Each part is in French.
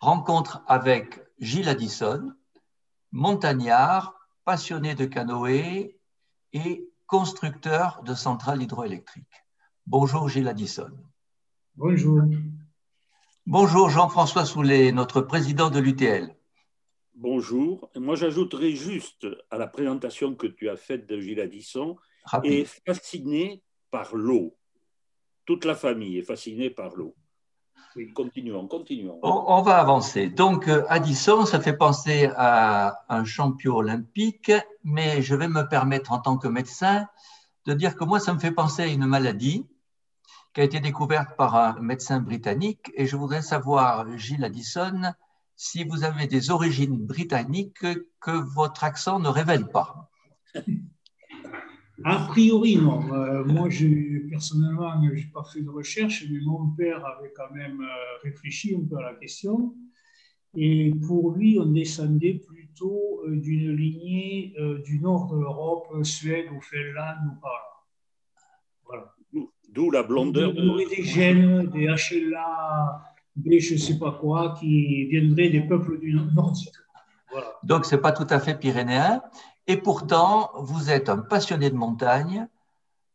rencontre avec Gilles Addison, montagnard, passionné de canoë et constructeur de centrales hydroélectriques. Bonjour Gilles Addison. Bonjour. Bonjour Jean-François Soulet, notre président de l'UTL. Bonjour. Moi, j'ajouterai juste à la présentation que tu as faite de Gilles Addison, est fasciné par l'eau. Toute la famille est fascinée par l'eau. Continuons, continuons. On, va avancer. Donc, euh, Addison, ça fait penser à un champion olympique, mais je vais me permettre en tant que médecin de dire que moi, ça me fait penser à une maladie qui a été découverte par un médecin britannique. Et je voudrais savoir, Gilles Addison, si vous avez des origines britanniques que votre accent ne révèle pas. A priori, non. Euh, moi, personnellement, je n'ai pas fait de recherche, mais mon père avait quand même euh, réfléchi un peu à la question. Et pour lui, on descendait plutôt euh, d'une lignée du nord de l'Europe, Suède ou Finlande ou par là. Voilà. D'où la blondeur. Il y aurait des gènes, des HLA, des je ne sais pas quoi, qui viendraient des peuples du Nordique. Voilà. Donc, ce n'est pas tout à fait pyrénéen. Et pourtant, vous êtes un passionné de montagne,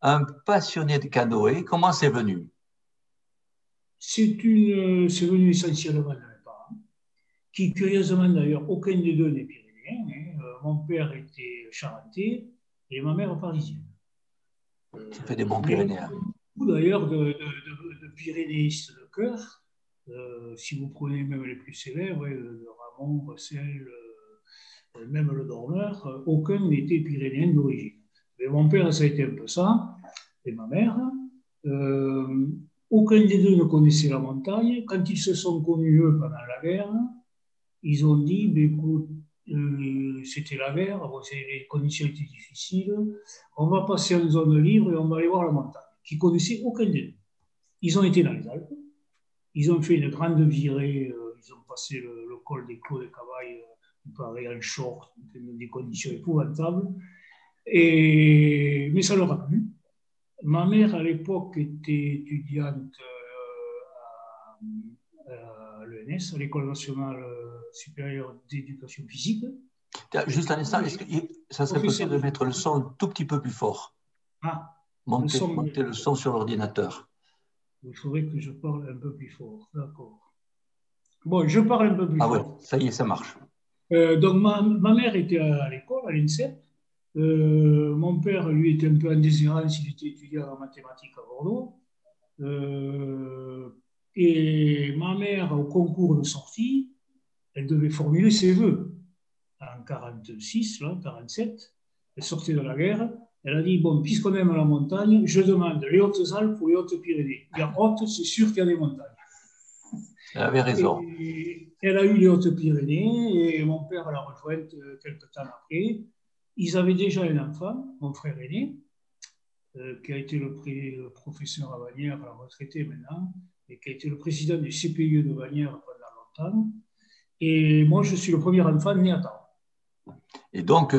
un passionné de canoë. Comment c'est venu? C'est venu essentiellement de mes parents, qui curieusement d'ailleurs, aucun des deux n'est pyrénéen. Hein. Euh, mon père était charentais et ma mère parisienne. Ça fait des bons pyrénéens. Beaucoup d'ailleurs de, de, pyrénéistes de cœur. Euh, si vous prenez même les plus célèbres, Ramon, Russell, euh, même le dormeur, euh, aucun n'était pyrénéen d'origine. Mais mon père, ça a été un peu ça, et ma mère. Euh, aucun des deux ne connaissait la montagne. Quand ils se sont connus, eux, pendant la guerre, ils ont dit, ben, écoute, c'était la guerre, les conditions étaient difficiles, on va passer en zone libre et on va aller voir la montagne, qui connaissaient aucun des deux. Ils ont été dans les Alpes, ils ont fait une grande virée, ils ont passé le, col des Clos de Cavaille paraît en short, des conditions épouvantables. Et, mais ça leur a plu. Ma mère, à l'époque, était étudiante euh, à, l'ENS, à l'École nationale supérieure d'éducation physique. Juste un instant, est-ce que ça serait possible de mettre le son un tout petit peu plus fort? Ah, monter le son, monter le son sur l'ordinateur. Il faudrait que je parle un peu plus fort, d'accord. Bon, je parle un peu plus fort. Ah oui, ça y est, ça marche. Euh, donc, ma, mère était à l'école, à l'INSEP. Euh, mon père, lui, était un peu en désirance, il était étudiant en mathématiques à Bordeaux. Euh, et ma mère, au concours de sortie, elle devait formuler ses voeux. En 46, là, 47, elle sortait de la guerre. Elle a dit, bon, puisqu'on aime la montagne, je demande les Hautes-Alpes ou les Hautes-Pyrénées. Il y a c'est sûr qu'il y a des montagnes. Elle avait raison. elle a eu les Hautes-Pyrénées et mon père l'a rejointe euh, quelques temps après. Ils avaient déjà un enfant, mon frère aîné, euh, qui a été le, professeur à Bagnères, à la retraité maintenant, et qui a été le président du CPE de Bagnères pendant longtemps. Et moi, je suis le premier enfant né à temps. Et donc,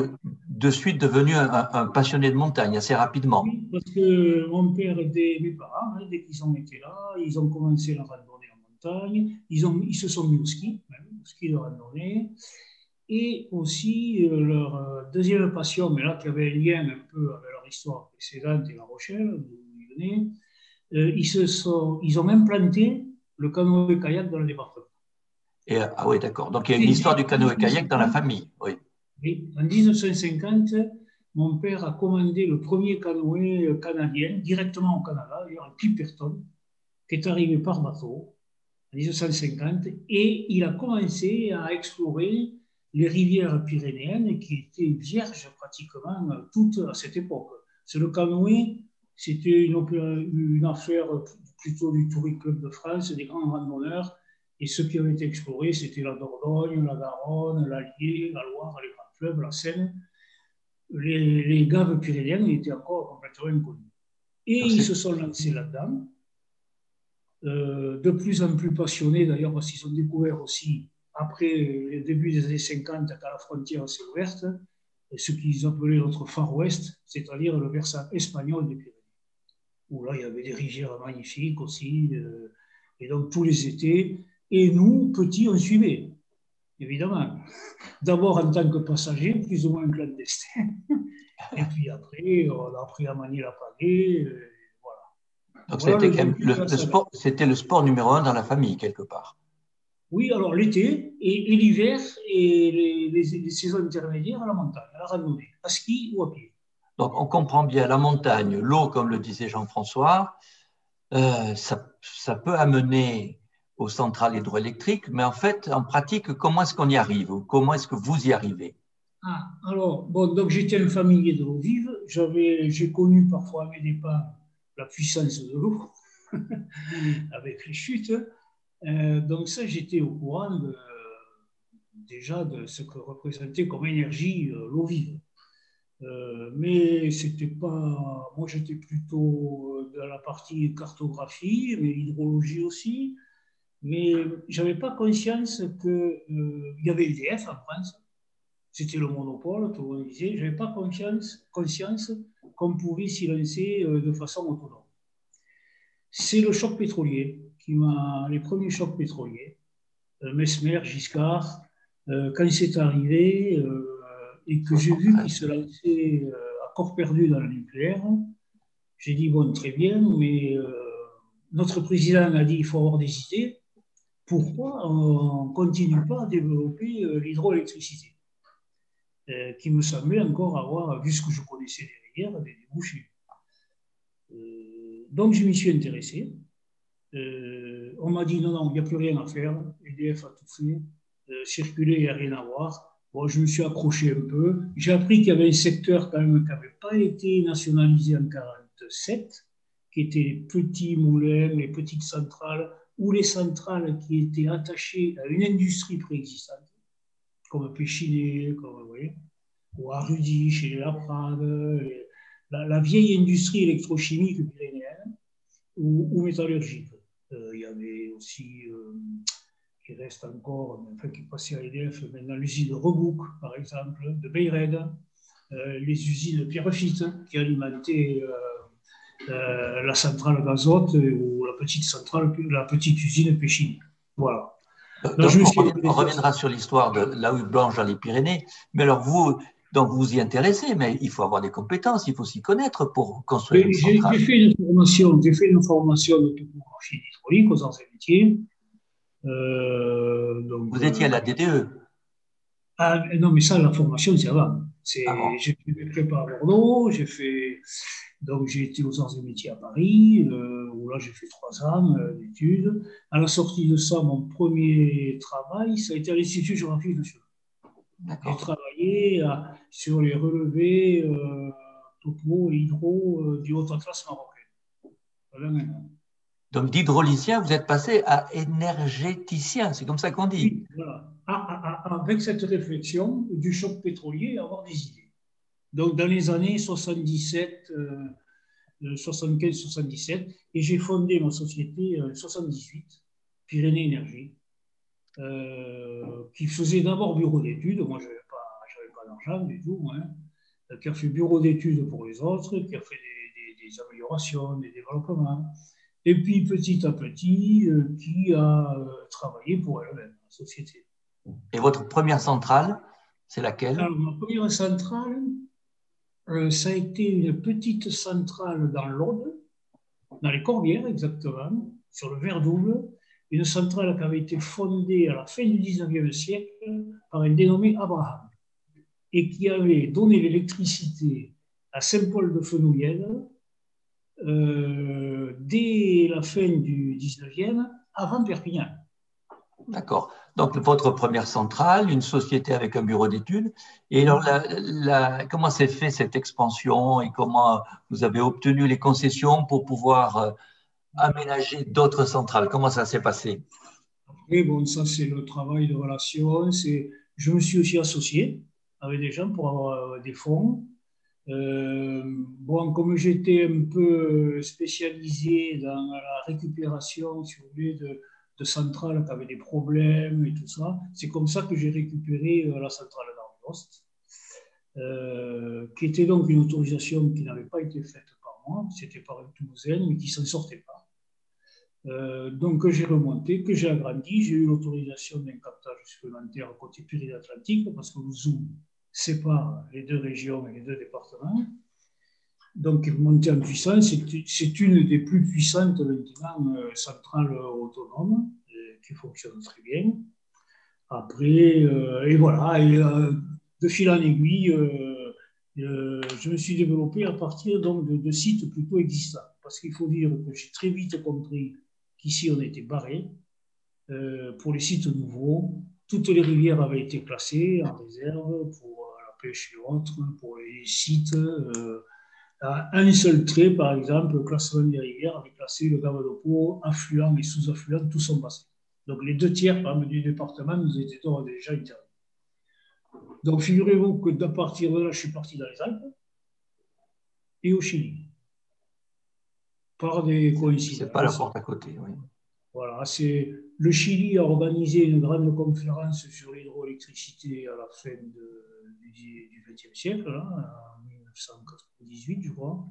de suite devenu un, passionné de montagne assez rapidement. Oui, parce que mon père, et mes parents, hein, dès qu'ils ont été là, ils ont commencé la randonnée ils, ont, ils se sont mis au ski, même, au ski de randonnée. Et aussi, euh, leur euh, deuxième passion, mais là qui avait un lien un peu avec leur histoire précédente et La Rochelle, d'où ils venaient, euh, ils, se sont, ils ont même planté le canoë-kayak dans le département. Et, ah oui, d'accord. Donc il y a une histoire du canoë-kayak dans la famille. Oui. oui. En 1950, mon père a commandé le premier canoë canadien directement au Canada, un Clipperton, qui est arrivé par bateau en 1950, et il a commencé à explorer les rivières pyrénéennes qui étaient vierges pratiquement toutes à cette époque. C'est le canoë, c'était une, une, affaire plutôt du Touring Club de France, des grands randonneurs, et ceux qui avaient été explorés, c'était la Dordogne, la Garonne, l'Allier, la Loire, les grands fleuves, la Seine. Les, les gaves pyrénéennes étaient encore complètement inconnus. Et ils se sont lancés là-dedans. Euh, de plus en plus passionnés d'ailleurs parce qu'ils ont découvert aussi, après le début des années 50, quand la frontière s'est ouverte, ce qu'ils appelaient notre Far West, c'est-à-dire le versant espagnol des Pyrénées, où là il y avait des rivières magnifiques aussi, euh, et donc tous les étés. Et nous, petits, on suivait, évidemment. D'abord en tant que passager, plus ou moins clandestin. Et puis après, on a appris à manier la pagaie. Voilà. Donc c'était le, sport, c'était le sport numéro un dans la famille, quelque part. Oui, alors l'été et, l'hiver et les, saisons intermédiaires à la montagne, à la randonnée, à ski ou à pied. Donc on comprend bien la montagne, l'eau, comme le disait Jean-François, euh, ça, ça, peut amener aux centrales hydroélectriques, mais en fait, en pratique, comment est-ce qu'on y arrive Comment est-ce que vous y arrivez? Ah, alors, bon, donc j'étais un familier de l'eau vive. J'avais, j'ai connu parfois mes départs la puissance de l'eau avec les chutes. Euh, donc ça, j'étais au courant déjà de ce que représentait comme énergie euh, l'eau vive. Euh, mais c'était pas. Moi, j'étais plutôt dans la partie cartographie, mais hydrologie aussi. Mais j'avais pas conscience qu'il y avait EDF en France. C'était le monopole, tout le monde disait. Je n'avais pas conscience, conscience qu'on pouvait s'y lancer de façon autonome. C'est le choc pétrolier qui m'a les premiers chocs pétroliers, euh, Mesmer, Giscard, euh, quand c'est arrivé euh, et que j'ai vu qu'il se lançait à corps perdu dans le nucléaire, j'ai dit bon, très bien, mais notre président a dit il faut avoir des idées. Pourquoi on ne continue pas à développer l'hydroélectricité? Qui me semblait encore avoir, vu ce que je connaissais des débouchés. donc je m'y suis intéressé. Euh, on m'a dit non, non, il n'y a plus rien à faire. EDF a tout fait. Euh, circuler, il n'y a rien à voir. Bon, je me suis accroché un peu. J'ai appris qu'il y avait un secteur quand même qui n'avait pas été nationalisé en 1947, qui était les petits moulins, les petites centrales, ou les centrales qui étaient attachées à une industrie préexistante, comme Péchiné, comme vous voyez, ou à Rudy, chez la, la vieille industrie électrochimique pyrénéenne ou, ou métallurgique. Euh, il y avait aussi, euh, qui reste encore, enfin qui passait à EDF, maintenant l'usine de Rebouk, par exemple, de Beyred, euh, les usines de Pierrefitte qui alimentaient la centrale d'azote ou la petite centrale, la petite usine Péchini. Voilà. on, reviendra sur l'histoire de la huile blanche dans les Pyrénées, mais alors vous, donc vous vous y intéressez, mais il faut avoir des compétences, il faut s'y connaître pour construire une centrale. J'ai fait une formation, j'ai fait une formation de topographie hydraulique aux anciens métiers. Euh, vous étiez à la DDE ah, Non, mais ça, la formation, c'est avant. Ah j'ai fait mes prépa à Bordeaux, j'ai fait. Donc, j'ai été aux arts et métiers à Paris, euh, où là, j'ai fait trois ans euh, d'études. À la sortie de ça, mon premier travail, ça a été à l'Institut géographique national. J'ai travaillé euh, sur les relevés euh, topo et hydro euh, du Haut-Atlas marocain. Donc d'hydraulicien, vous êtes passé à énergéticien, c'est comme ça qu'on dit. Oui, voilà. Avec cette réflexion du choc pétrolier, avoir des idées. Donc dans les années 77, 75-77, et j'ai fondé ma société en 78, Pyrénées Énergie, euh, qui faisait d'abord bureau d'études, moi je n'avais pas, pas d'argent du tout, hein, euh, qui a fait bureau d'études pour les autres, qui a fait des, améliorations, des développements, et puis petit à petit, euh, qui a travaillé pour elle-même, la société. Et votre première centrale, c'est laquelle? Alors, ma première centrale, ça a été une petite centrale dans l'Aude, dans les Corbières exactement, sur le Verdouble, une centrale qui avait été fondée à la fin du 19e siècle par un dénommé Abraham et qui avait donné l'électricité à Saint-Paul-de-Fenouillenne euh, dès la fin du 19e, avant Perpignan. D'accord. Donc, votre première centrale, une société avec un bureau d'études. Et comment s'est fait cette expansion et comment vous avez obtenu les concessions pour pouvoir euh, aménager d'autres centrales Comment ça s'est passé? Oui, bon, ça c'est le travail de relation. Je me suis aussi associé avec des gens pour avoir euh, des fonds. Euh, bon, comme j'étais un peu spécialisé dans la récupération, si vous voulez, de, centrales qui avaient des problèmes et tout ça, c'est comme ça que j'ai récupéré euh, la centrale d'Argost, euh, qui était donc une autorisation qui n'avait pas été faite par moi, c'était par un Toulousain, mais qui s'en sortait pas. Euh, donc, j'ai remonté, que j'ai agrandi. J'ai eu l'autorisation d'un captage supplémentaire côté Pyrénées-Atlantique parce que le zoom sépare les deux régions et les deux départements. Donc, monter en puissance, c'est une des plus puissantes maintenant euh, centrales autonomes euh, qui fonctionne très bien. Après, euh, et voilà, de fil en aiguille, je me suis développé à partir donc, de sites plutôt existants. Parce qu'il faut dire que j'ai très vite compris qu'ici on était barré. pour les sites nouveaux, toutes les rivières avaient été classées en réserve pour la pêche et autres, pour les sites un seul trait, par exemple, le classement des rivières avait classé le Gavalopo, affluent et sous-affluent, tout son bassin. Donc les deux tiers, par exemple, du département nous étaient déjà interdits. Donc figurez-vous que d'à partir de là, je suis parti dans les Alpes et au Chili. Par des coïncidences. C'est pas la porte à côté, oui. Voilà, c'est le Chili a organisé une grande conférence sur l'hydroélectricité à la fin du XXe siècle, là, 1998, je crois.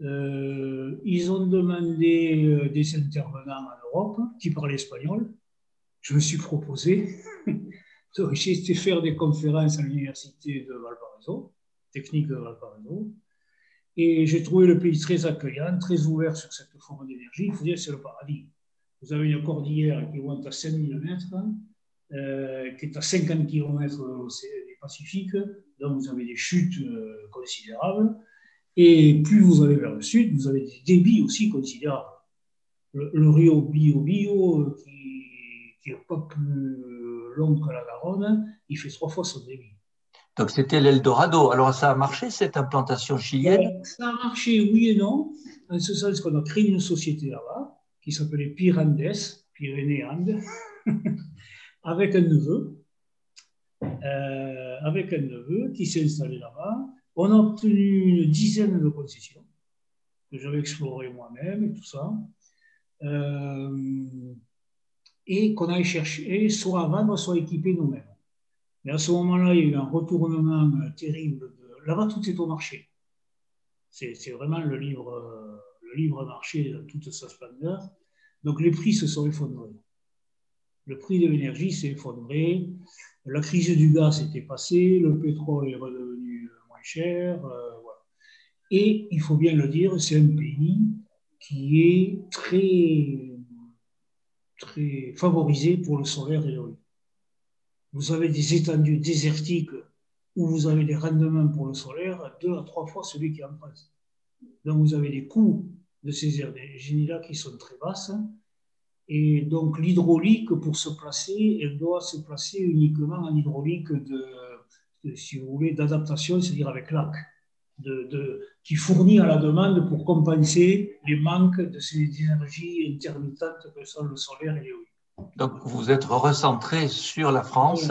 Euh, ils ont demandé euh, des intervenants en Europe qui parlaient espagnol. Je me suis proposé. J'ai été faire des conférences à l'université de Valparaiso, technique de Valparaiso. Et j'ai trouvé le pays très accueillant, très ouvert sur cette forme d'énergie. Il faut dire que c'est le paradis. Vous avez une cordillère qui monte à 5000 mètres, euh, qui est à 50 km du Pacifique, donc vous avez des chutes euh, considérables. Et plus vous allez vers le sud, vous avez des débits aussi considérables. Le, Rio Bio Bio, euh, qui n'est pas plus long que la Garonne, il fait trois fois son débit. Donc c'était l'Eldorado. Alors ça a marché cette implantation chilienne? Ça a marché, oui et non. En ce sens qu'on a créé une société là-bas qui s'appelait Pirandes, Pyrénées-Andes, avec un neveu euh, avec un neveu qui s'est installé là-bas. On a obtenu une dizaine de concessions que j'avais explorées moi-même et tout ça. Euh, et qu'on allait chercher soit à vendre, soit équiper nous-mêmes. Mais à ce moment-là, il y a eu un retournement terrible. Là-bas, tout est au marché. C'est vraiment le livre, le livre marché dans toute sa splendeur. Donc les prix se sont effondrés. Le prix de l'énergie s'est effondré. La crise du gaz était passée, le pétrole est redevenu moins cher. Euh, Et il faut bien le dire, c'est un pays qui est très, très favorisé pour le solaire et l'éolien. Vous avez des étendues désertiques où vous avez des rendements pour le solaire deux à trois fois celui qui est en France. Donc vous avez des coûts de ces énergies-là qui sont très basses et donc l'hydraulique, pour se placer, elle doit se placer uniquement en hydraulique de, si vous voulez, d'adaptation, c'est-à-dire avec lac, qui fournit à la demande pour compenser les manques de ces énergies intermittentes que sont le solaire et l'éolien. Donc vous êtes recentré sur la France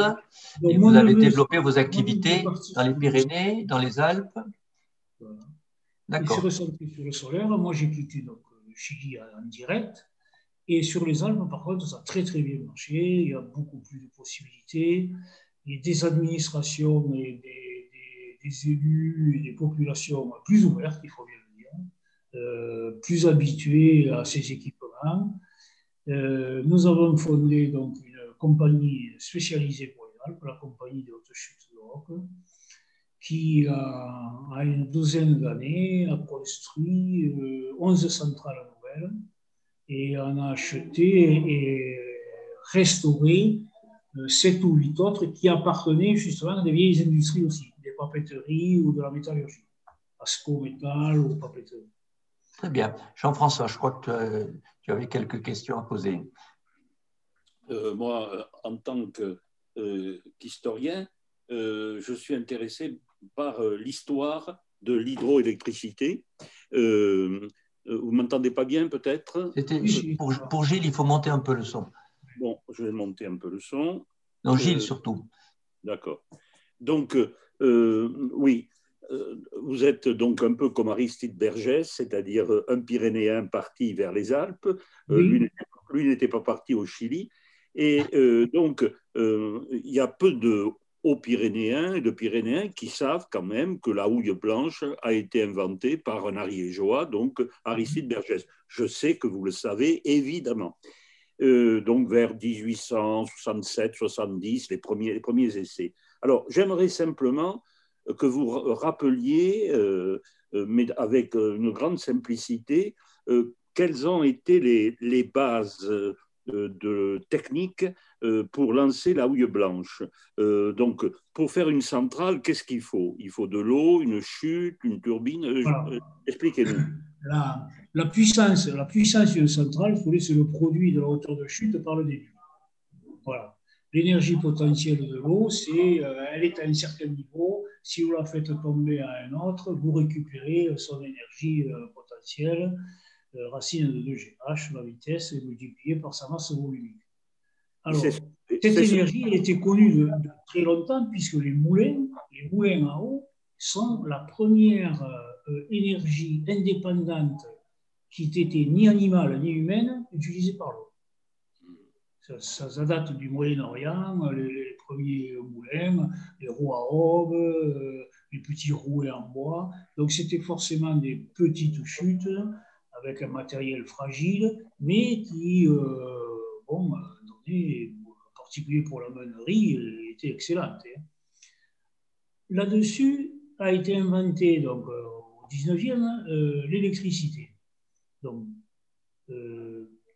et vous avez développé vos activités dans les Pyrénées, dans les Alpes. Voilà. D'accord. Je suis recentré sur le solaire. Moi, j'ai quitté donc, le Chili en direct et sur les Alpes, par contre, ça a très très bien marché. Il y a beaucoup plus de possibilités. Il y a des administrations et des, des, élus et des populations plus ouvertes, il faut bien le dire, euh, plus habituées à ces équipements. Euh, nous avons fondé donc une compagnie spécialisée pour les la compagnie de haute chute d'Europe, qui a, une douzaine d'années a construit 11 euh, centrales nouvelles et on a acheté et restauré euh, sept ou huit autres qui appartenaient justement à des vieilles industries aussi, des papeteries ou de la métallurgie, Asco Métal ou papeterie. Très bien. Jean-François, je crois que tu avais quelques questions à poser. Euh, moi, en tant qu'historien, euh, je suis intéressé par l'histoire de l'hydroélectricité. Euh, vous m'entendez pas bien peut-être? Pour, pour, Gilles, il faut monter un peu le son. Bon, je vais monter un peu le son. Non, Gilles euh, surtout. D'accord. Donc, euh, oui, vous êtes donc un peu comme Aristide Bergès, c'est-à-dire un Pyrénéen parti vers les Alpes. Lui n'était pas parti au Chili. Et donc, il y a peu de aux Pyrénéens et de Pyrénéens qui savent quand même que la houille blanche a été inventée par un ariégeois, donc Aristide Bergès. Je sais que vous le savez, évidemment. Euh, donc vers 1867-70, les premiers, les premiers essais. Alors, j'aimerais simplement que vous rappeliez, euh, euh, mais avec une grande simplicité, quelles ont été les, les bases de technique pour lancer la houille blanche. Donc, pour faire une centrale, qu'est-ce qu'il faut? Il faut de l'eau, une chute, une turbine. Expliquez-nous. La, la, puissance, la puissance d'une centrale, c'est le produit de la hauteur de chute par le débit. Voilà. L'énergie potentielle de l'eau, c'est, elle est à un certain niveau. Si vous la faites tomber à un autre, vous récupérez son énergie potentielle racine de 2GH, la vitesse, est multipliée par sa masse volumique. Alors, cette énergie elle était connue de, très longtemps puisque les moulins, les moulins à eau, sont la première euh, énergie indépendante qui n'était ni animale ni humaine utilisée par l'eau. Ça, date du Moyen-Orient, les, premiers moulins, les roues à aube, euh, les petits rouets en bois. Donc c'était forcément des petites chutes avec un matériel fragile, mais qui, euh, bon, en particulier pour la meunerie, était excellente. Hein. Là-dessus a été inventé donc, euh, au 19e euh, l'électricité. Donc,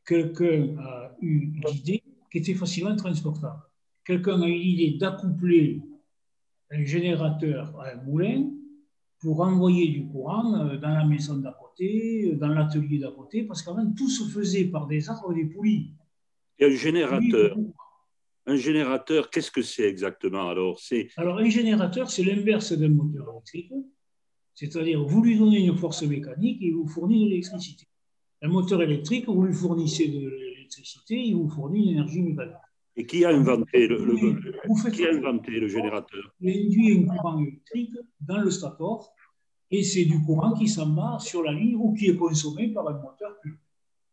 quelqu'un a eu l'idée qui était facilement transportable. Quelqu'un a eu l'idée d'accoupler un générateur à un moulin pour envoyer du courant dans la maison d'à côté, dans l'atelier d'à côté, parce qu'avant, tout se faisait par des arbres et des poulies. Et un générateur, un générateur, qu'est-ce que c'est exactement alors? Alors, un générateur, c'est l'inverse d'un moteur électrique. C'est-à-dire, vous lui donnez une force mécanique et il vous fournit de l'électricité. Un moteur électrique, vous lui fournissez de l'électricité, il vous fournit une énergie mécanique. Et qui a inventé le, qui a inventé le générateur? Il induit un courant électrique dans le stator et c'est du courant qui s'en va sur la ligne ou qui est consommé par un moteur.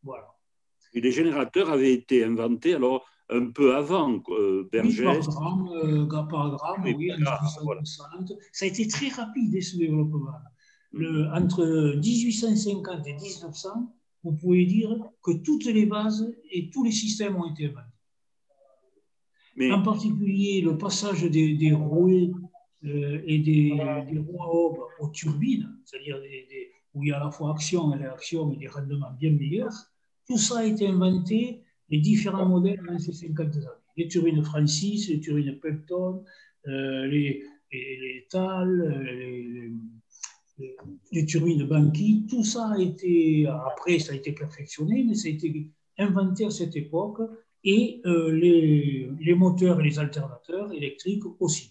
Voilà. Et les générateurs avaient été inventés alors un peu avant euh, Bergès. par gramme, euh, par gramme, oui, Ça a été très rapide ce développement. Le, entre 1850 et 1900, vous pouvez dire que toutes les bases et tous les systèmes ont été inventés. En particulier, le passage des, des roues euh, et des, des roues aux turbines, c'est-à-dire où il y a à la fois action et réaction et des rendements bien meilleurs, tout ça a été inventé, les différents modèles dans ces 50 années. Les turbines Francis, les turbines Pepton, euh, les, les, TAL, les, les, turbines Banqui, tout ça a été, après ça a été perfectionné, mais ça a été inventé à cette époque et euh, les, les, moteurs et les alternateurs électriques aussi.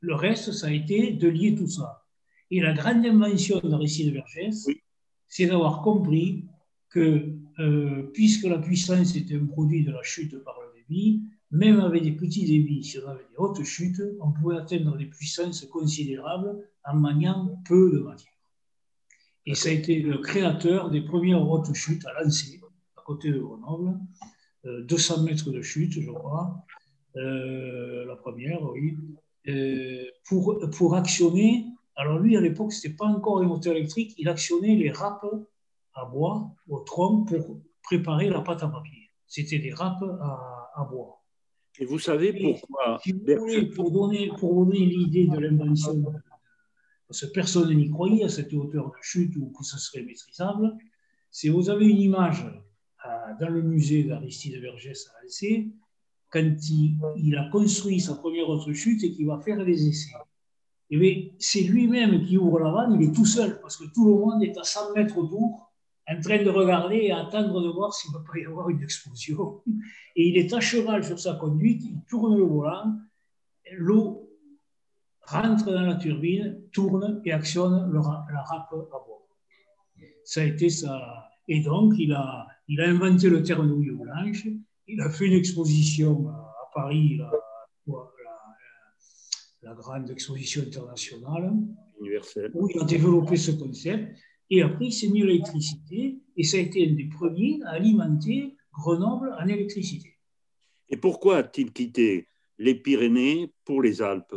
Le reste, ça a été de lier tout ça. Et la grande invention d'Aristide Vergès, c'est d'avoir compris que euh, puisque la puissance était un produit de la chute par le débit, même avec des petits débits, si on avait des hautes chutes, on pouvait atteindre des puissances considérables en maniant peu de matière. Et ça a été le créateur des premières hautes chutes à lancer, à côté de Grenoble, 200 euh, mètres de chute, je crois, euh, la première, oui, euh, pour, pour actionner. Alors lui, à l'époque, ce n'était pas encore les moteurs électriques, il actionnait les râpes à bois au tronc pour préparer la pâte à papier. C'était des râpes à, à, bois. Et vous savez pourquoi si vous voulez, pour donner, pour donner l'idée de l'invention, parce que personne n'y croyait à cette hauteur de chute ou que ce serait maîtrisable, si vous avez une image dans le musée d'Aristide Vergès à Alcé, quand il, a construit sa première autre chute et qu'il va faire les essais. Et c'est lui-même qui ouvre la vanne, il est tout seul, parce que tout le monde est à 100 mètres autour, en train de regarder et attendre de voir s'il ne va pas y avoir une explosion. Et il est à cheval sur sa conduite, il tourne le volant, l'eau rentre dans la turbine, tourne et actionne la râpe à bois. Ça a été ça. Et donc, il a, il a inventé le terme de blanche. Il a fait une exposition à Paris, la, la, grande exposition internationale, Universelle. où il a développé ce concept. Et après, il s'est mis à l'électricité et ça a été un des premiers à alimenter Grenoble en électricité. Et pourquoi a-t-il quitté les Pyrénées pour les Alpes?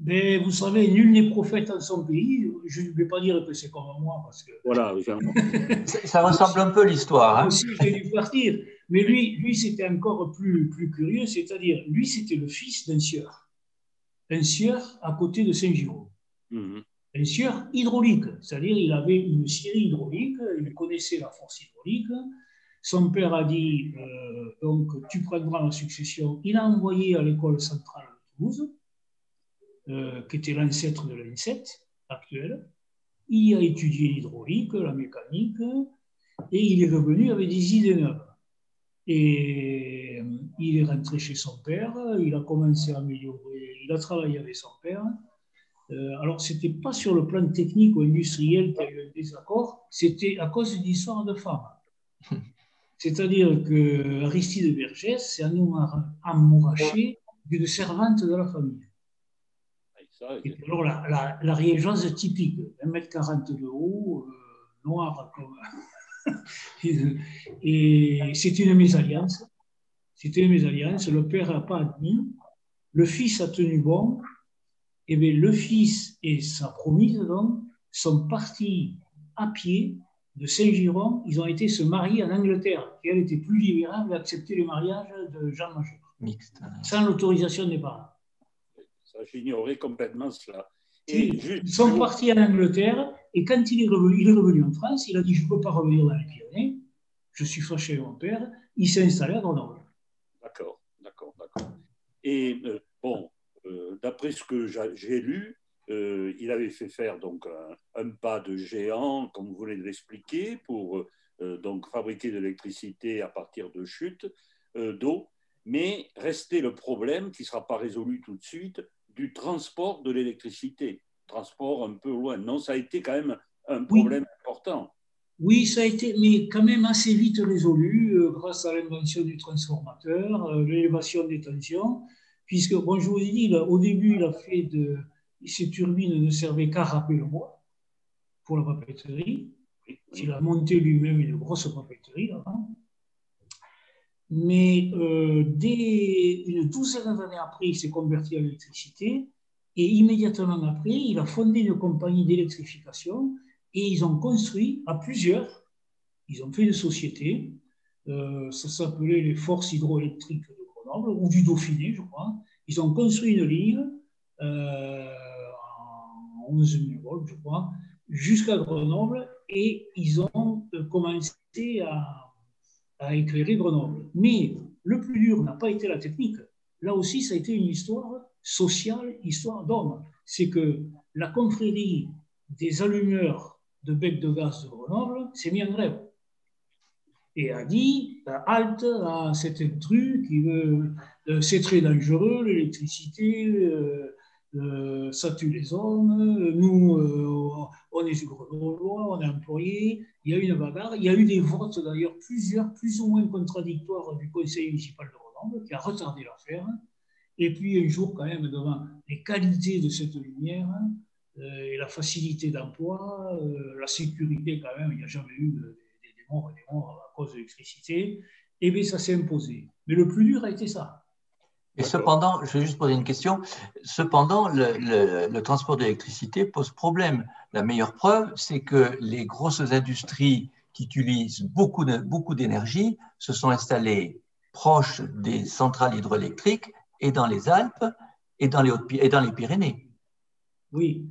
Mais vous savez, nul n'est prophète en son pays. Je ne vais pas dire que c'est comme moi, parce que. Voilà, ça, ressemble un peu l'histoire. Hein. Aussi, j'ai dû partir. Mais lui, lui c'était encore plus, plus curieux, c'est-à-dire, lui, c'était le fils d'un sieur. Un sieur à côté de Saint-Giraud. Mhm. Hydraulique, c'est-à-dire, il avait une scierie hydraulique, il connaissait la force hydraulique. Son père a dit euh, donc, tu prendras la succession. Il a envoyé à l'école centrale de Toulouse euh, qui était l'ancêtre de l'INSET actuel. Il a étudié l'hydraulique, la mécanique, et il est revenu avec des idées neuves. Et euh, il est rentré chez son père, il a commencé à améliorer, il a travaillé avec son père. Euh, alors, ce n'était pas sur le plan technique ou industriel qu'il y a eu un désaccord, c'était à cause d'une histoire de femme. C'est-à-dire que Aristide Vergès s'est amouraché d'une servante de la famille. Alors, la, la, typique, 1m40 de haut, euh, noire comme. et c'est une mésalliance. C'était une mésalliance. Le père n'a pas admis. Le fils a tenu bon. Et bien, le fils et sa promise donc, sont partis à pied de Saint-Giron. Ils ont été se marier en Angleterre, qui elle était plus libérale d'accepter le mariage de Jean Major. Mixte. Sans l'autorisation des parents. J'ignorais complètement cela. ils sont partis en Angleterre et quand il est, revenu, il est revenu en France, il a dit Je ne peux pas revenir dans les Pyrénées, je suis fâché avec mon père. Il s'est installé à Grenoble. D'accord, d'accord, d'accord. Et euh, bon, d'après ce que j'ai lu, euh, il avait fait faire donc un, pas de géant, comme vous voulez l'expliquer, pour donc fabriquer de l'électricité à partir de chutes d'eau. Mais restait le problème qui ne sera pas résolu tout de suite du transport de l'électricité, transport un peu loin. Non, ça a été quand même un problème important. Oui, ça a été, mais quand même assez vite résolu euh, grâce à l'invention du transformateur, euh, l'élévation des tensions, puisque, bon, je vous ai dit, au début, il a fait de. Ces turbines ne servaient qu'à râper le bois pour la papeterie. Il a monté lui-même une grosse papeterie là-bas. Mais euh, dès une douzaine d'années après, il s'est converti à l'électricité et immédiatement après, il a fondé une compagnie d'électrification et ils ont construit à plusieurs, ils ont fait une société, euh, ça s'appelait les Forces hydroélectriques Grenoble ou du Dauphiné, je crois. Ils ont construit une ligne euh, en 11 000 volts, je crois, jusqu'à Grenoble et ils ont commencé à à éclairer Grenoble. Mais le plus dur n'a pas été la technique. Là aussi, ça a été une histoire sociale, histoire d'homme. C'est que la confrérie des allumeurs de bec de gaz de Grenoble s'est mise en grève et a dit halte à cet intrus qui veut, euh, c'est très dangereux, l'électricité, euh, euh, ça tue les hommes, nous, on est grenoblois, on est employés, il y a eu une bagarre, il y a eu des votes d'ailleurs, plusieurs, plus ou moins contradictoires du conseil municipal de Grenoble, qui a retardé l'affaire, et puis un jour quand même, devant les qualités de cette lumière, et la facilité d'emploi, la sécurité quand même, il n'y a jamais eu des, morts, des morts à cause de l'électricité, et bien ça s'est imposé. Mais le plus dur a été ça. Et cependant, je vais juste poser une question. Cependant, le, transport d'électricité pose problème. La meilleure preuve, c'est que les grosses industries qui utilisent beaucoup, beaucoup d'énergie se sont installées proches des centrales hydroélectriques et dans les Alpes et dans les, et dans les Pyrénées. Oui.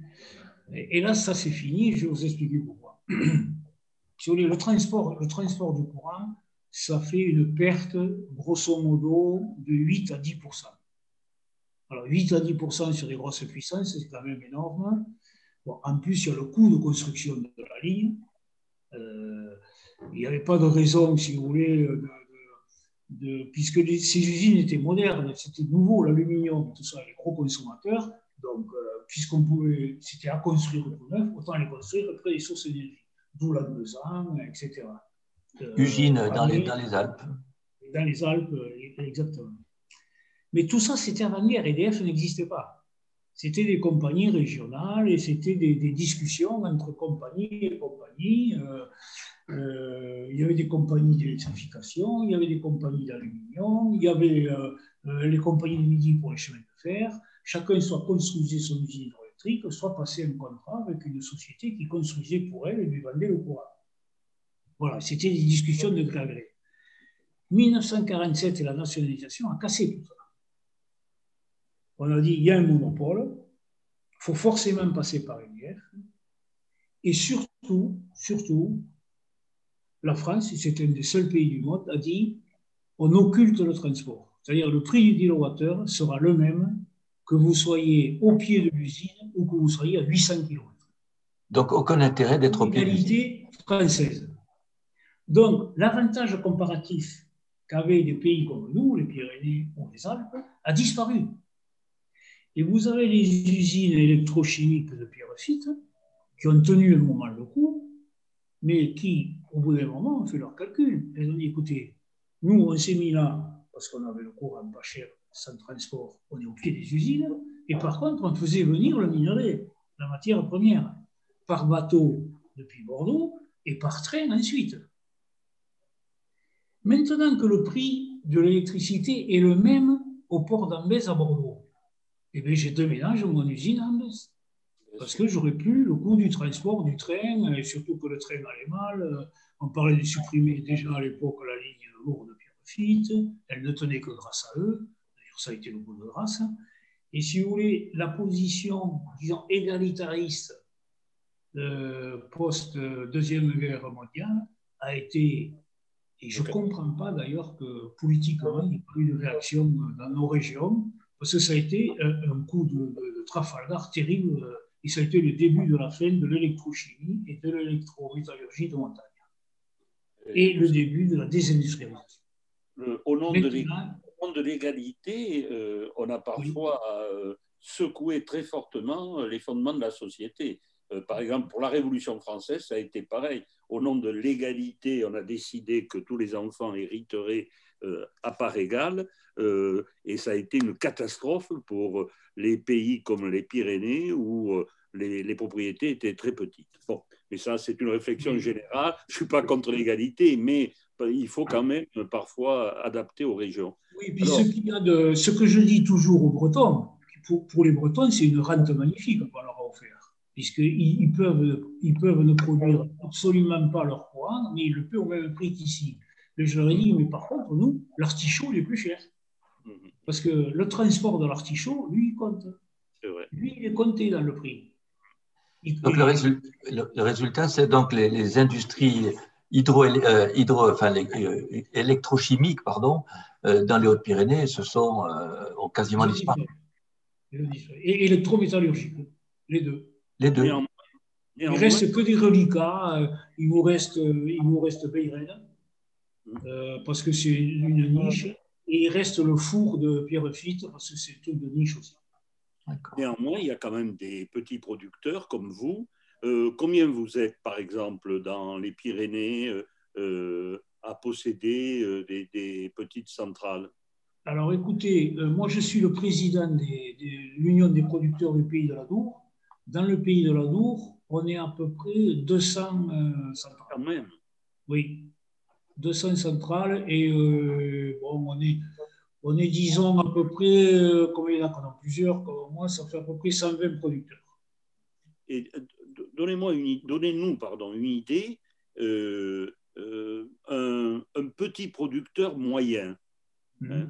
Et là, ça c'est fini. Je vais vous expliquer pourquoi. Le transport, le transport du courant, ça fait une perte, grosso modo, de 8 à 10% Alors, 8 à 10% sur des grosses puissances, c'est quand même énorme. en plus, il y a le coût de construction de la ligne. Euh, il n'y avait pas de raison, si vous voulez, puisque ces usines étaient modernes, c'était nouveau, l'aluminium, tout ça, les gros consommateurs. Donc, euh, puisqu'on pouvait, c'était à construire tout neuf, autant les construire près des sources d'énergie. Besoin, etc. Euh, Usine dans les, dans les, Alpes. Dans les Alpes, exactement. Mais tout ça, c'était avant-guerre. EDF n'existait pas. C'était des compagnies régionales et c'était des, discussions entre compagnies et compagnies. Euh, euh, il y avait des compagnies d'électrification, il y avait des compagnies d'aluminium, il y avait les compagnies de midi pour les chemins de fer. Chacun soit construisait son usine hydroélectrique, soit passait un contrat avec une société qui construisait pour elle et lui vendait le courant. Voilà, c'était des discussions de gré 1947 et la nationalisation a cassé tout ça. On a dit, il y a un monopole, il faut forcément passer par une guerre. Et surtout, surtout, la France, c'est un des seuls pays du monde, a dit, on occulte le transport. C'est-à-dire le prix du kilowattheure sera le même que vous soyez au pied de l'usine ou que vous soyez à 800 km. Donc aucun intérêt d'être au pied de l'usine. française. Donc l'avantage comparatif qu'avaient des pays comme nous, les Pyrénées ou les Alpes, a disparu. Et vous avez les usines électrochimiques de pyrophite qui ont tenu un moment le coup, mais qui, au bout d'un moment, ont fait leur calcul. Elles ont dit, écoutez, nous, on s'est mis là parce qu'on avait le courant pas cher, sans transport, on est au pied des usines, et par contre, on faisait venir le minerai, la matière première, par bateau depuis Bordeaux et par train ensuite. Maintenant que le prix de l'électricité est le même au port d'Ambès à Bordeaux, eh bien, j'ai déménage mon usine à Ambès. Parce que j'aurais plus le coût du transport du train, et surtout que le train allait mal. On parlait de supprimer déjà à l'époque la ligne lourde de Pierrefitte. Elle ne tenait que grâce à eux. Ça a été le coup de grâce. Et si vous voulez, la position, disons, égalitariste euh, post-deuxième guerre mondiale a été et je ne comprends pas d'ailleurs que politiquement, il n'y ait pas eu de réaction dans nos régions, parce que ça a été un, coup de, Trafalgar terrible, et ça a été le début de la fin de l'électrochimie et de l'électrométallurgie de montagne. Et le début de la désindustrialisation. au nom de l'égalité, euh, on a parfois euh, secoué très fortement les fondements de la société. Euh, par exemple, pour la Révolution française, ça a été pareil. Au nom de l'égalité, on a décidé que tous les enfants hériteraient euh, à part égale, euh, et ça a été une catastrophe pour les pays comme les Pyrénées où les, propriétés étaient très petites. Bon, mais ça, c'est une réflexion générale. Je ne suis pas contre l'égalité, mais il faut quand même parfois adapter aux régions. Oui, puis ce, a de, ce que je dis toujours aux Bretons, pour, pour les Bretons, c'est une rente magnifique qu'on leur a offert puisqu'ils ils peuvent, ils peuvent ne produire absolument pas leur courant, mais ils le peuvent au même prix qu'ici. Et je leur ai dit, mais par contre, nous, l'artichaut, il est plus cher. Mhm. Parce que le transport de l'artichaut, lui, il compte. Lui, il est compté dans le prix. Donc, le, résultat, c'est donc les, industries hydro, euh, hydro enfin, euh, électrochimiques pardon, euh, dans les Hautes-Pyrénées se sont ont quasiment disparu. Et électrométallurgiques, les deux. Les deux. il ne reste que des reliquats. Euh, il vous reste, euh, il vous reste Beyren, euh, parce que c'est une niche. Et il reste le four de Pierrefitte, parce que c'est tout de niche aussi. Néanmoins, il y a quand même des petits producteurs comme vous. combien vous êtes, par exemple, dans les Pyrénées à posséder des, petites centrales? Alors écoutez, moi je suis le président de l'Union des producteurs du pays de la Dour. Dans le pays de la Dour, on est à peu près 200 euh, centrales. même. Oui, 200 centrales et euh, bon, on est, on est, disons, à peu près, euh, comme il y en a qu'on a plusieurs, comme moi, ça fait à peu près 120 producteurs. Et donnez-moi une, donnez-nous pardon, une idée, un, un, petit producteur moyen. Hein,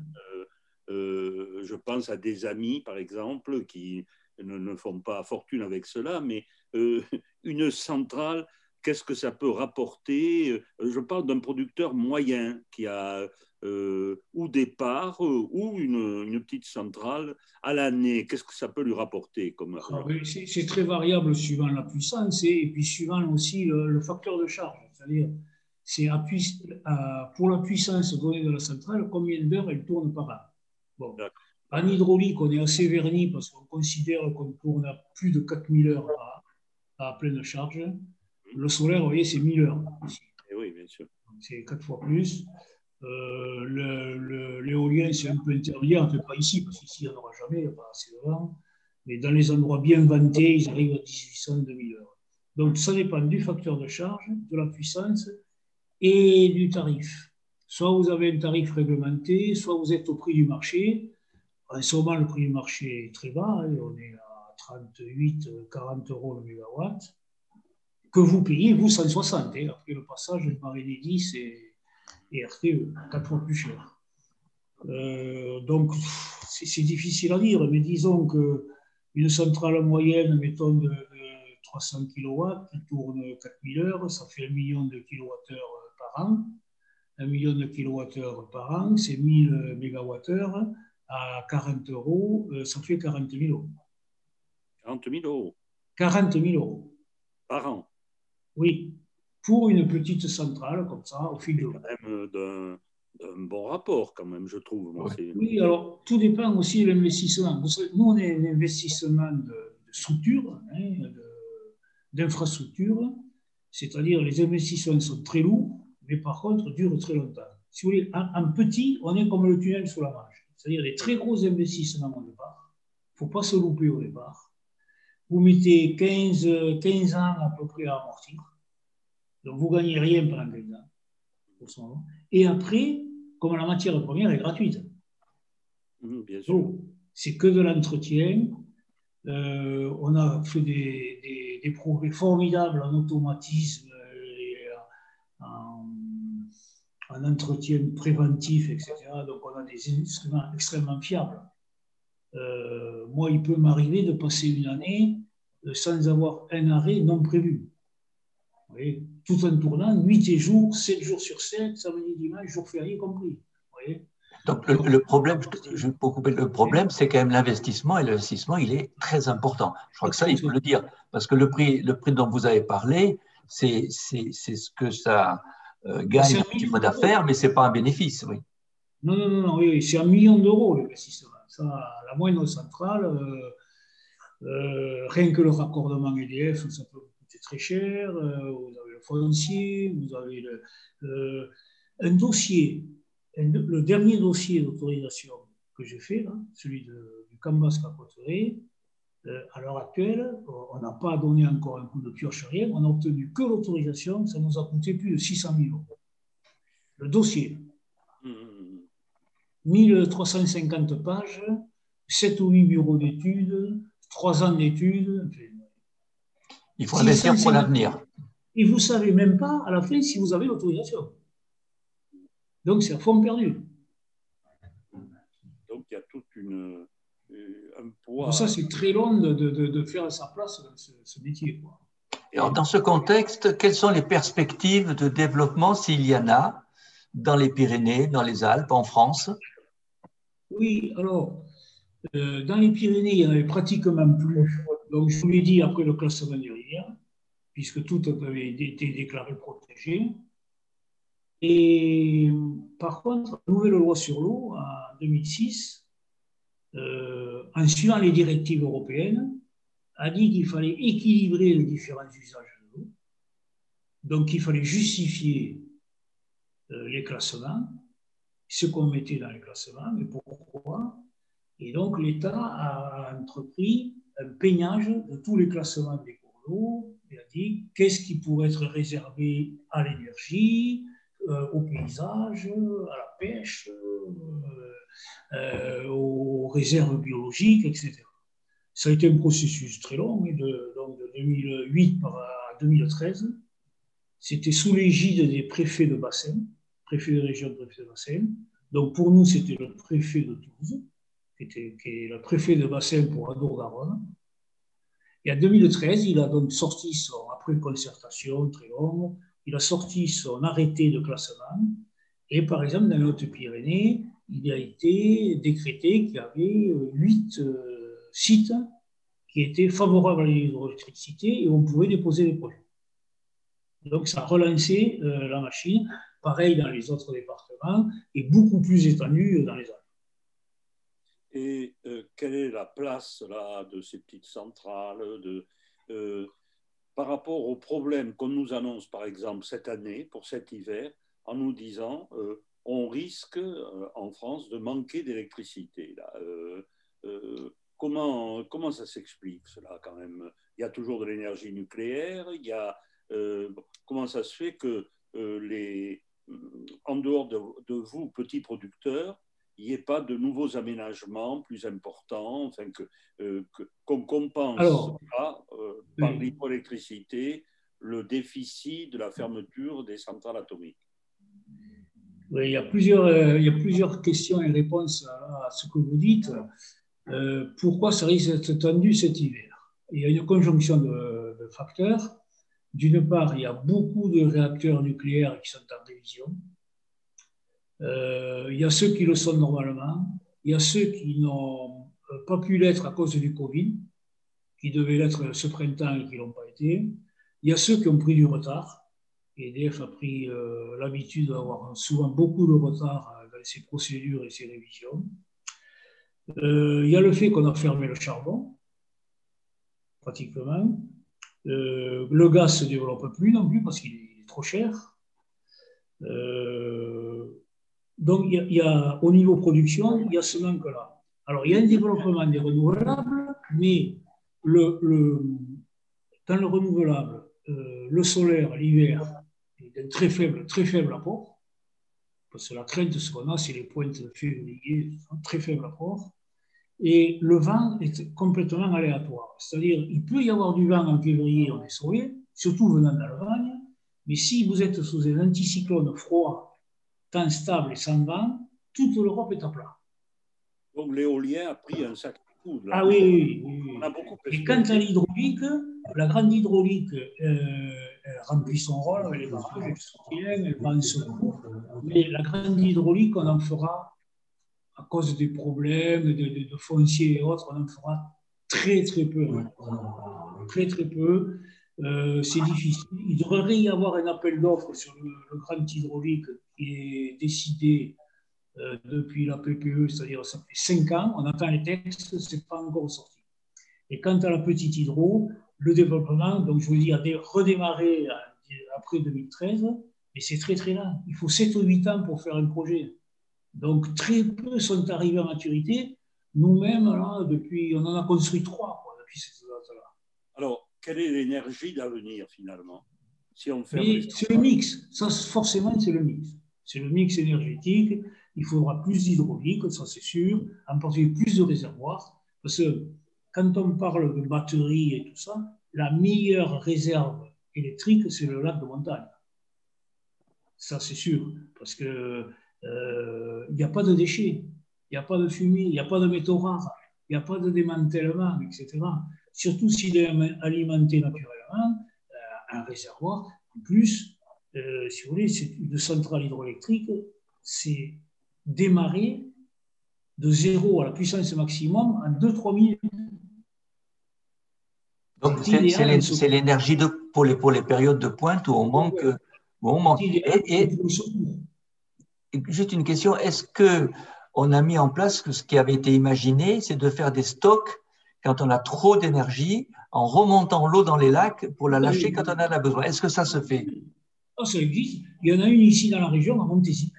mhm. je pense à des amis, par exemple, qui ne, ne font pas fortune avec cela, mais euh, une centrale, qu'est-ce que ça peut rapporter? Euh, Je parle d'un producteur moyen qui a euh, ou des parts ou une, une, petite centrale à l'année. Qu'est-ce que ça peut lui rapporter comme ah C'est très variable suivant la puissance et, puis suivant aussi le, facteur de charge. C'est-à-dire, c'est pour la puissance donnée de la centrale, combien d'heures elle tourne par an? Bon. En hydraulique, on est assez verni parce qu'on considère qu'on tourne à plus de 4000 heures à, pleine charge. Le solaire, vous voyez, c'est 1000 heures. Eh oui, bien sûr. C'est quatre fois plus. Euh, l'éolien, c'est un peu intermédiaire, pas ici, parce qu'ici, il n'y en aura jamais, il n'y a pas assez de vent. Mais dans les endroits bien vantés, ils arrivent à 1800, 2000 heures. Donc, ça dépend du facteur de charge, de la puissance et du tarif. Soit vous avez un tarif réglementé, soit vous êtes au prix du marché. En ce moment, le prix du marché est très bas, hein, on est à 38, 40 euros le mégawatt, que vous payez, vous, 160. Hein. Après le passage de Paris 10 et, RTE, quatre fois plus cher. Euh, donc, c'est difficile à dire, mais disons qu'une centrale moyenne, mettons, de, 300 kW qui tourne 4000 heures, ça fait un million de kilowattheures par an. Un million de kilowattheures par an, c'est 1000 mégawattheures à 40 euros, euh, ça fait 40 000 euros. 40 000 euros 40 000 euros. Par an Oui, pour une petite centrale comme ça, au fil de l'eau. même d'un bon rapport, quand même, je trouve. oui, alors tout dépend aussi de l'investissement. Nous, on est un investissement de, structure, hein, d'infrastructure, c'est-à-dire les investissements sont très lourds, mais par contre durent très longtemps. Si vous voulez, en, petit, on est comme le tunnel sous la Manche, c'est-à-dire des très gros investissements au départ. Il ne faut pas se louper au départ. Vous mettez 15, 15 ans à peu près à amortir, donc vous ne gagnez rien pendant 15 ans. Et après, comme la matière première est gratuite. Mmh, c'est que de l'entretien. Euh, on a fait des, des, progrès formidables en automatisme et en, entretien préventif, etc. Donc on a des instruments extrêmement fiables. Euh, moi, il peut m'arriver de passer une année euh, sans avoir un arrêt non prévu. Vous voyez? Tout en tournant, nuit et jour, 7 jours sur 7, samedi, dimanche, jour férié compris. Donc le, problème, je peux couper le problème, c'est quand même l'investissement et l'investissement, il est très important. Je crois que ça, il faut le dire, parce que le prix, le prix dont vous avez parlé, c'est ce que ça euh, gagne un petit peu d'affaires, mais c'est pas un bénéfice, oui. Non, non, non, oui, c'est un million d'euros l'investissement. Ça, la moindre centrale, euh, euh, rien que le raccordement EDF, ça peut très cher. vous avez le foncier, vous avez le, un dossier le dernier dossier d'autorisation que j'ai fait, celui de, du Cambas Capoterie, euh, à l'heure actuelle, on n'a pas donné encore un coup de pioche, rien. On n'a obtenu que l'autorisation, ça nous a coûté plus de 600 000 euros. Le dossier. 1350 pages, 7 ou 8 bureaux d'études, 3 ans d'études. Il faut investir pour l'avenir. Et vous ne savez même pas à la fin si vous avez l'autorisation. Donc, c'est à fond perdu. Donc, il y a toute une, euh, un poids. Ça, c'est très long de, de, de, faire à sa place ce, métier. Et alors, dans ce contexte, quelles sont les perspectives de développement, s'il y en a, dans les Pyrénées, dans les Alpes, en France? Oui, alors, euh, dans les Pyrénées, il n'y en avait pratiquement plus. Donc, je vous l'ai dit après le classement des puisque tout avait été déclaré protégé. Et par contre, la nouvelle loi sur l'eau, en 2006, euh, en suivant les directives européennes, a dit qu'il fallait équilibrer les différents usages de l'eau. Donc, il fallait justifier euh, les classements, ce qu'on mettait dans les classements, mais pourquoi? Et donc, l'État a entrepris un peignage de tous les classements des cours d'eau et a dit qu'est-ce qui pourrait être réservé à l'énergie, euh, au paysage, à la pêche, euh, euh, aux réserves biologiques, etc. Ça a été un processus très long, de, de 2008 à 2013. C'était sous l'égide des préfets de bassin, préfets de région, préfets de bassin. Donc pour nous, c'était le préfet de Toulouse, qui, était, est le préfet de bassin pour Adour-Garonne. Et en 2013, il a donc sorti son, après concertation très longue, il a sorti son arrêté de classement. Et par exemple, dans les Hautes-Pyrénées, il a été décrété qu'il y avait huit euh, sites qui étaient favorables à l'hydroélectricité et où on pouvait déposer des projets. Donc ça a relancé euh, la machine, pareil dans les autres départements et beaucoup plus étendu dans les Alpes. Et euh, quelle est la place là, de ces petites centrales de, par rapport aux problèmes qu'on nous annonce, par exemple, cette année, pour cet hiver, en nous disant euh, on risque euh, en France de manquer d'électricité. Euh, comment, comment ça s'explique cela quand même? Il y a toujours de l'énergie nucléaire, il y a, comment ça se fait que les, en dehors de, vous, petits producteurs, il n'y ait pas de nouveaux aménagements plus importants, enfin que, qu'on compense pas, par l'hydroélectricité le déficit de la fermeture des centrales atomiques oui, il y, a plusieurs, euh, il y a plusieurs questions et réponses à, ce que vous dites. Euh, pourquoi ça risque d'être tendu cet hiver? Il y a une conjonction de, facteurs. D'une part, il y a beaucoup de réacteurs nucléaires qui sont en révision. Euh, il y a ceux qui le sont normalement. Il y a ceux qui n'ont pas pu l'être à cause du Covid, qui devaient l'être ce printemps et qui ne l'ont pas été. Il y a ceux qui ont pris du retard. EDF a pris euh, l'habitude d'avoir souvent beaucoup de retard euh, dans ses procédures et ses révisions. Euh, il y a le fait qu'on a fermé le charbon, pratiquement. le gaz ne se développe plus non plus parce qu'il est trop cher. Donc, il y, a, au niveau production, il y a ce manque-là. Alors, il y a un développement des renouvelables, mais dans le renouvelable, le solaire, l'hiver, un très faible, très faible apport, parce que la crainte, ce qu'on a, c'est les pointes février, un très faible apport, et le vent est complètement aléatoire. C'est-à-dire, il peut y avoir du vent en février, on est sauvé, surtout venant d'Allemagne, mais si vous êtes sous un anticyclone froid, temps stable et sans vent, toute l'Europe est à plat. Donc l'éolien a pris un sacré coup. Ah oui, oui, Et quant à l'hydraulique, la grande hydraulique, euh, elle remplit son rôle les barrages, elle soutient, elle va en secours. Mais la grande hydraulique, on en fera, à cause des problèmes de, de, foncier et autres, on en fera très très peu. Très très peu. Euh, c'est difficile. Il devrait y avoir un appel d'offres sur le, grand hydraulique qui est décidé euh, depuis la PPE, c'est-à-dire ça fait cinq ans. On attend les textes, ce n'est pas encore sorti. Et quant à la petite hydro, le développement, donc je vous dis, a redémarré après 2013, mais c'est très très lent. Il faut 7 ou 8 ans pour faire un projet. Donc très peu sont arrivés à maturité. Nous-mêmes, là, depuis, on en a construit trois depuis cette date-là. Alors, quelle est l'énergie d'avenir finalement? Si on fait C'est le mix. Ça, forcément, c'est le mix. C'est le mix énergétique. Il faudra plus d'hydraulique, ça c'est sûr, en particulier plus de réservoirs. Parce que quand on parle de batterie et tout ça, la meilleure réserve électrique, c'est le lac de montagne. Ça, c'est sûr, parce qu'il euh, n'y a pas de déchets, il n'y a pas de fumée, il n'y a pas de métaux rares, il n'y a pas de démantèlement, etc. Surtout s'il est alimenté naturellement, euh, un réservoir. En plus, euh, si vous voulez, c'est une centrale hydroélectrique, c'est démarrer de zéro à la puissance maximum en 2-3 minutes. Donc, c'est l'énergie pour les, pour les périodes de pointe où on manque. Où on manque. Et, juste une question est-ce que on a mis en place ce qui avait été imaginé, c'est de faire des stocks quand on a trop d'énergie en remontant l'eau dans les lacs pour la lâcher quand on en a besoin? Est-ce que ça se fait? Oh, Ça existe. Il y en a une ici dans la région, à Montésy.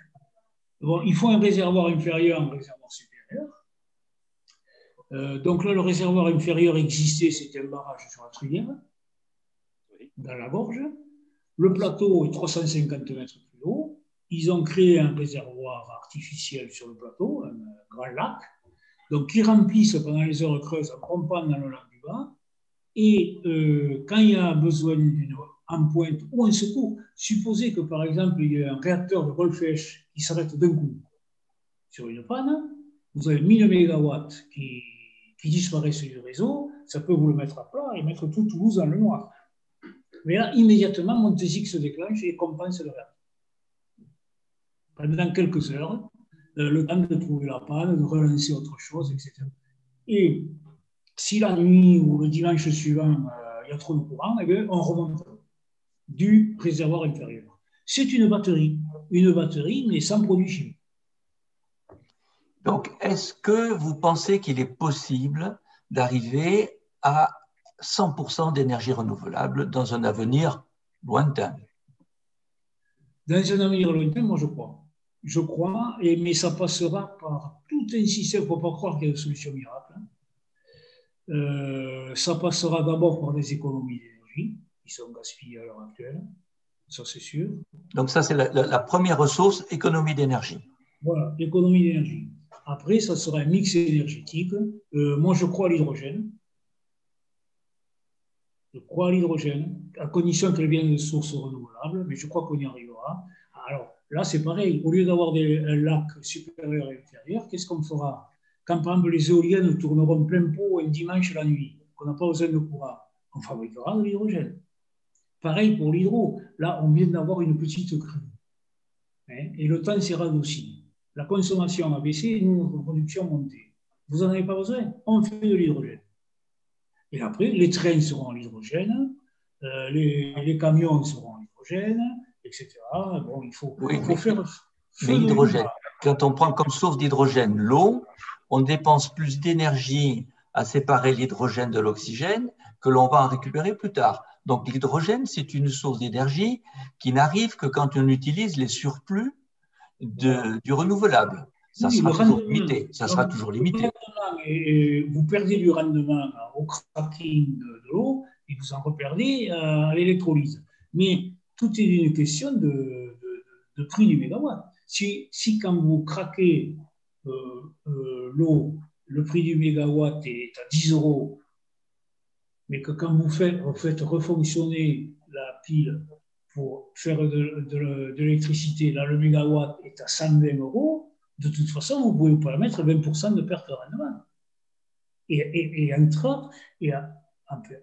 Bon, il faut un réservoir inférieur, un réservoir supérieur. Euh, donc là, le réservoir inférieur existait, c'était un barrage sur la Truyère, dans la gorge. Le plateau est 350 mètres plus haut. Ils ont créé un réservoir artificiel sur le plateau, un grand lac, donc qui remplissent pendant les heures creuses en pompant dans le lac du bas. Et euh, quand il y a besoin d'une en pointe ou un secours, supposez que par exemple il y a un réacteur de Wolfesch qui s'arrête d'un coup sur une panne, vous avez 1000 MW qui disparaissent du réseau, ça peut vous le mettre à plat et mettre tout Toulouse dans le noir. Mais là, immédiatement, Montesic se déclenche et compense le reste. Pendant quelques heures, euh, le temps de trouver la panne, de relancer autre chose, etc. Et si la nuit ou le dimanche suivant, euh, il y a trop de courant, eh on remonte du réservoir inférieur. C'est une batterie, une batterie, mais sans produit chimique. Donc, est-ce que vous pensez qu'il est possible d'arriver à 100% d'énergie renouvelable dans un avenir lointain? Dans un avenir lointain, moi je crois. Je crois, et, mais ça passera par tout un système. Il ne faut pas croire qu'il y a une solution miracle. Hein. Euh, ça passera d'abord par des économies d'énergie qui sont gaspillées à l'heure actuelle, ça c'est sûr. Donc ça, c'est la, première ressource, économie d'énergie. Voilà, l'économie d'énergie. Après, ça sera un mix énergétique. Euh, moi, je crois à l'hydrogène. Je crois à l'hydrogène, à condition qu'elle vienne de sources renouvelables, mais je crois qu'on y arrivera. Alors là, c'est pareil. Au lieu d'avoir des lacs supérieurs et inférieurs, qu'est-ce qu'on fera? Quand, par exemple, les éoliennes tourneront plein pot un dimanche la nuit, qu'on n'a pas besoin de courant, on fabriquera de l'hydrogène. Pareil pour l'hydro. Là, on vient d'avoir une petite crue. Hein, et le temps s'est radouci. La consommation a baissé nous, notre production a monté. Vous n'en avez pas besoin? On fait de l'hydrogène. Et après, les trains seront en hydrogène, euh, les, camions seront en hydrogène, etc. Bon, il faut, faire. l'hydrogène, quand on prend comme source d'hydrogène l'eau, on dépense plus d'énergie à séparer l'hydrogène de l'oxygène que l'on va en récupérer plus tard. Donc l'hydrogène, c'est une source d'énergie qui n'arrive que quand on utilise les surplus de, du renouvelable. Ça sera toujours limité. Ça sera toujours limité. vous perdez du rendement au cracking de, l'eau et vous en reperdez à l'électrolyse. Mais tout est une question de, de prix du mégawatt. Si, si, quand vous craquez euh, euh, l'eau, le prix du mégawatt est à 10 euros mais que quand vous faites, refonctionner la pile pour faire de, l'électricité, là le mégawatt est à 120 euros, de toute façon, vous pouvez pas mettre 20% de perte de rendement. Et, entre,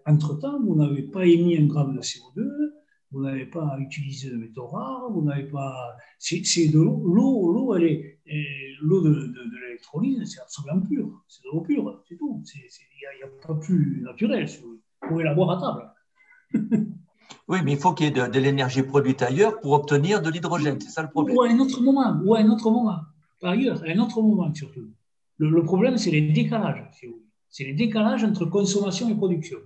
entre-temps, vous n'avez pas émis un gramme de CO2, vous n'avez pas utilisé de métaux rares, vous n'avez pas. C'est de l'eau. L'eau. L'eau de, l'électrolyse, c'est absolument pur. C'est de l'eau pure, c'est tout. Il n'y a, pas plus naturel. Vous pouvez la boire à table. oui, mais il faut qu'il y ait de, l'énergie produite ailleurs pour obtenir de l'hydrogène. C'est ça le problème. Ou à un autre moment. Ou à un autre moment. Par ailleurs, à un autre moment surtout. Le, le problème, c'est les décalages. C'est les décalages entre consommation et production.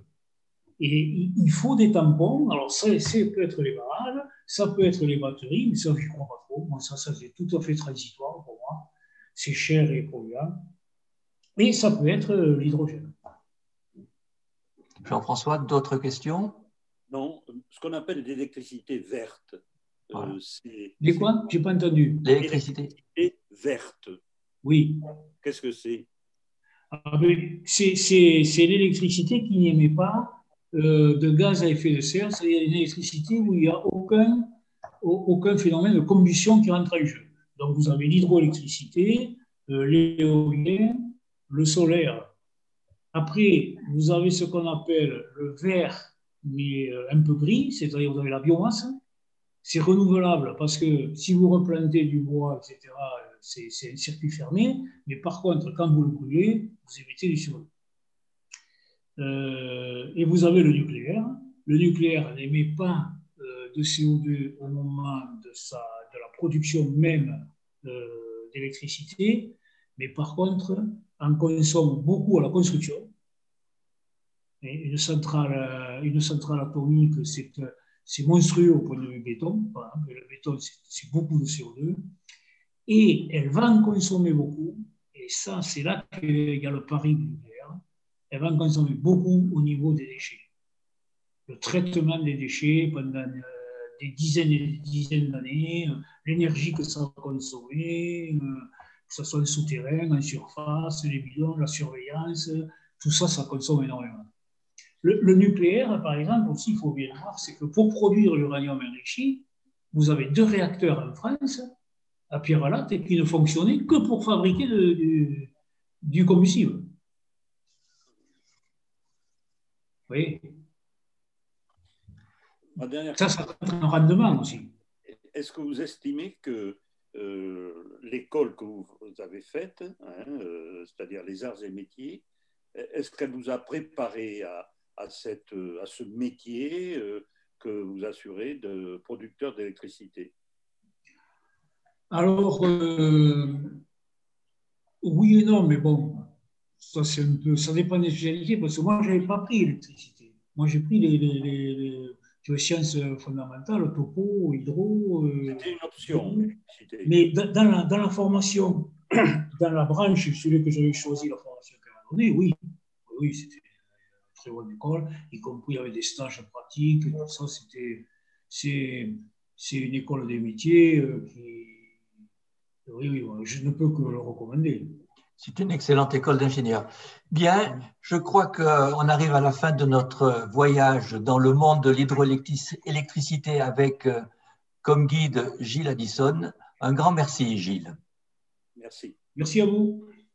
Et il faut des tampons. Alors, ça, peut être les barrages, ça peut être les batteries, mais ça, je ne crois pas trop. Moi, ça, ça c'est tout à fait transitoire pour moi. C'est cher et polluant. Et ça peut être euh, l'hydrogène. Jean-François, d'autres questions? Non, ce qu'on appelle l'électricité verte. Euh, les quoi? Je n'ai pas entendu. L'électricité verte. Oui. Qu'est-ce que c'est? Ah, C'est l'électricité qui n'émet pas euh, de gaz à effet de serre, c'est-à-dire une électricité où il n'y a aucun, aucun phénomène de combustion qui rentre en jeu. Donc vous avez l'hydroélectricité, euh, l'éolien, le solaire. Après, vous avez ce qu'on appelle le vert, mais euh, un peu gris, c'est-à-dire vous avez la biomasse. C'est renouvelable parce que si vous replantez du bois, etc., c'est un circuit fermé. Mais par contre, quand vous le brûlez, vous émettez du CO2. Euh, et vous avez le nucléaire. Le nucléaire n'émet pas euh, de CO2 au moment de, la production même euh, d'électricité, mais par contre, en consomme beaucoup à la construction. une, centrale, une centrale atomique, c'est monstrueux au point de vue béton. Le béton, c'est beaucoup de CO2. Et elle va en consommer beaucoup. Et ça, c'est là qu'il y a le pari du nucléaire elle va consommer beaucoup au niveau des déchets. Le traitement des déchets pendant euh, des dizaines et des dizaines d'années, euh, l'énergie que ça va consommer, euh, que ce soit en souterrain, en surface, les bidons, la surveillance, tout ça, ça consomme énormément. Le, nucléaire, par exemple, aussi, il faut bien voir, c'est que pour produire l'uranium enrichi, vous avez deux réacteurs en France, à Pierre-Latte, qui ne fonctionnaient que pour fabriquer du combustible. Oui. ça, ça un rendement aussi. Est-ce que vous estimez que l'école que vous avez faite, hein, euh, c'est-à-dire les arts et métiers, est-ce qu'elle vous a préparé à, cette, à ce métier euh, que vous assurez de producteur d'électricité? Alors, oui et non, mais bon, ça, c'est un peu, ça dépend des spécialités, parce que moi, je n'avais pas pris l'électricité. Moi, j'ai pris les, les, sciences fondamentales, topo, hydro. Euh, C'était une option. Mais dans la, dans la, formation, dans la branche, celui que j'avais choisi, la formation qu'elle m'a donnée, oui, oui, c'était une très bonne école, y compris avec des stages pratiques, tout ça, c'était. c'est une école des métiers qui. Oui, oui, je ne peux que le recommander. C'est une excellente école d'ingénieur. Bien, je crois qu'on arrive à la fin de notre voyage dans le monde de l'hydroélectricité avec comme guide Gilles Addison. Un grand merci, Gilles. Merci. Merci à vous.